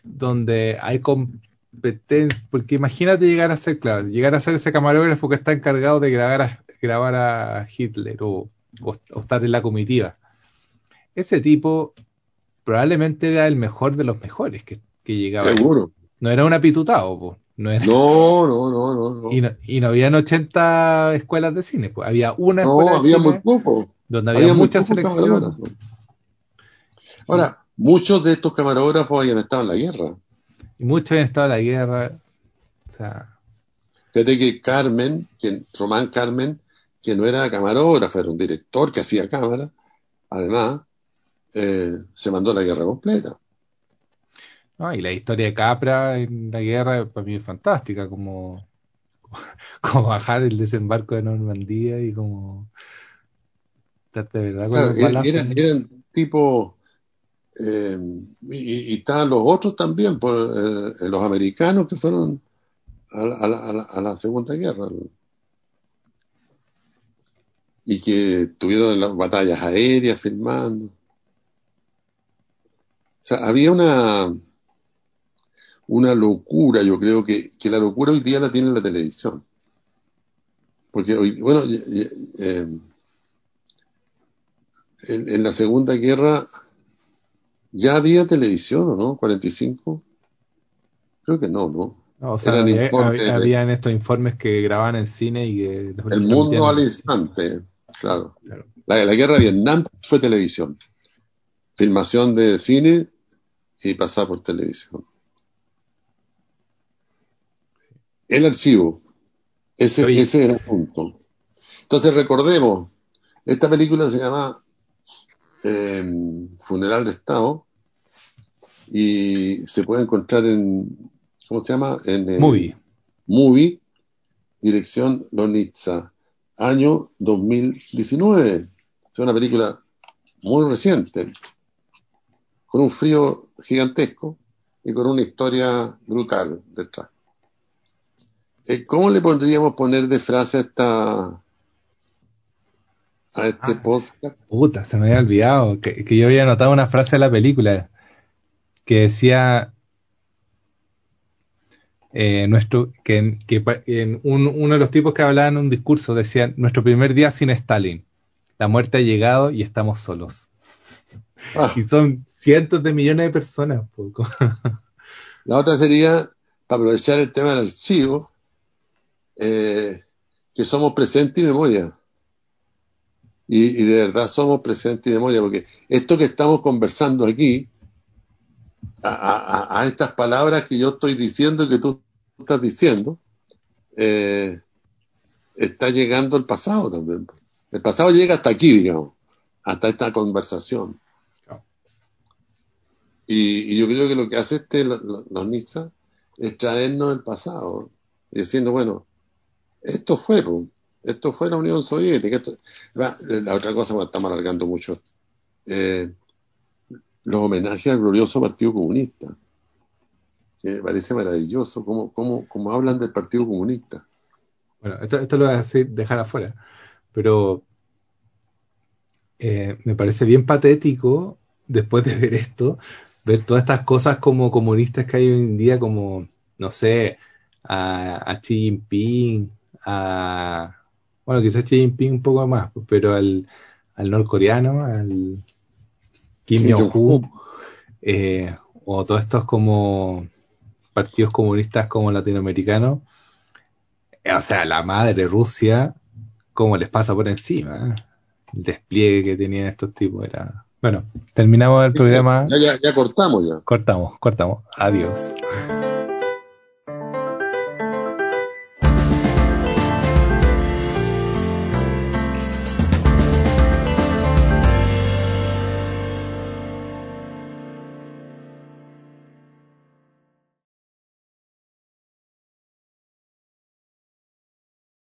donde hay competencia, porque imagínate llegar a ser, claro, llegar a ser ese camarógrafo que está encargado de grabar a, grabar a Hitler o, estar en la comitiva. Ese tipo probablemente era el mejor de los mejores que, que llegaba. Seguro. No era un apitutado, No, no, no, no, no. Y, no. y no habían 80 escuelas de cine, pues había una escuela no, había muy poco. Donde había, muchas selecciones. Ahora, muchos de estos camarógrafos habían estado en la guerra. Y muchos habían estado en la guerra. O sea... Fíjate que Carmen, Román Carmen, que no era camarógrafo, era un director que hacía cámara, además, eh, se mandó la guerra completa. No, y la historia de Capra en la guerra para mí es fantástica, como, como bajar el desembarco de Normandía y como de verdad claro, eran, eran tipo eh, y, estaban los otros también, pues, eh, los americanos que fueron a, a, la, Segunda Guerra y que tuvieron las batallas aéreas filmando. O sea, había una, una locura, yo creo que, que la locura hoy día la tiene la televisión. Porque hoy, bueno, eh, en, la Segunda Guerra ya había televisión, ¿o no? ¿45? Creo que no, ¿no? o sea, había, estos informes que grababan en cine y que... El mundo al instante. Claro. La, guerra de Vietnam fue televisión. Filmación de cine y pasar por televisión. El archivo. Ese, ese era el punto. Entonces recordemos, esta película se llama eh, Funeral de Estado y se puede encontrar en, ¿cómo se llama? En eh, Movie. Movie, dirección Lonitza año 2019. Es una película muy reciente, con un frío gigantesco y con una historia brutal detrás. Eh, ¿Cómo le podríamos poner de frase a esta a este ah, podcast? Puta, se me había olvidado que, yo había notado una frase de la película que decía eh, nuestro, que, en uno de los tipos que hablaban en un discurso decía, nuestro primer día sin Stalin, la muerte ha llegado y estamos solos. Ah. Y son cientos de millones de personas. Poco. la otra sería, para aprovechar el tema del archivo, eh, que somos presente y memoria. Y, y, de verdad somos presente y memoria, porque esto que estamos conversando aquí a, estas palabras que yo estoy diciendo que tú estás diciendo, eh, está llegando el pasado también. El pasado llega hasta aquí, digamos, hasta esta conversación. Y, yo creo que lo que hace este, los, los es traernos el pasado, diciendo, bueno, esto fue, esto fue la Unión Soviética. la, otra cosa me estamos alargando mucho. Eh, los homenajes al glorioso Partido Comunista. Que me parece maravilloso cómo, cómo, cómo hablan del Partido Comunista. Bueno, esto, esto lo voy a decir, dejar afuera, pero eh, me parece bien patético, después de ver esto, ver todas estas cosas como comunistas que hay hoy en día, como, no sé, a, a Xi Jinping, a, bueno, quizás Xi Jinping un poco más, pero al, al norcoreano, al Kim Jong-un, eh, o todos estos como partidos comunistas como latinoamericanos, o sea, la madre Rusia, cómo les pasa por encima. ¿eh? El despliegue que tenían estos tipos era. Bueno, terminamos el programa. Ya, ya, ya cortamos ya. Cortamos, cortamos. Adiós.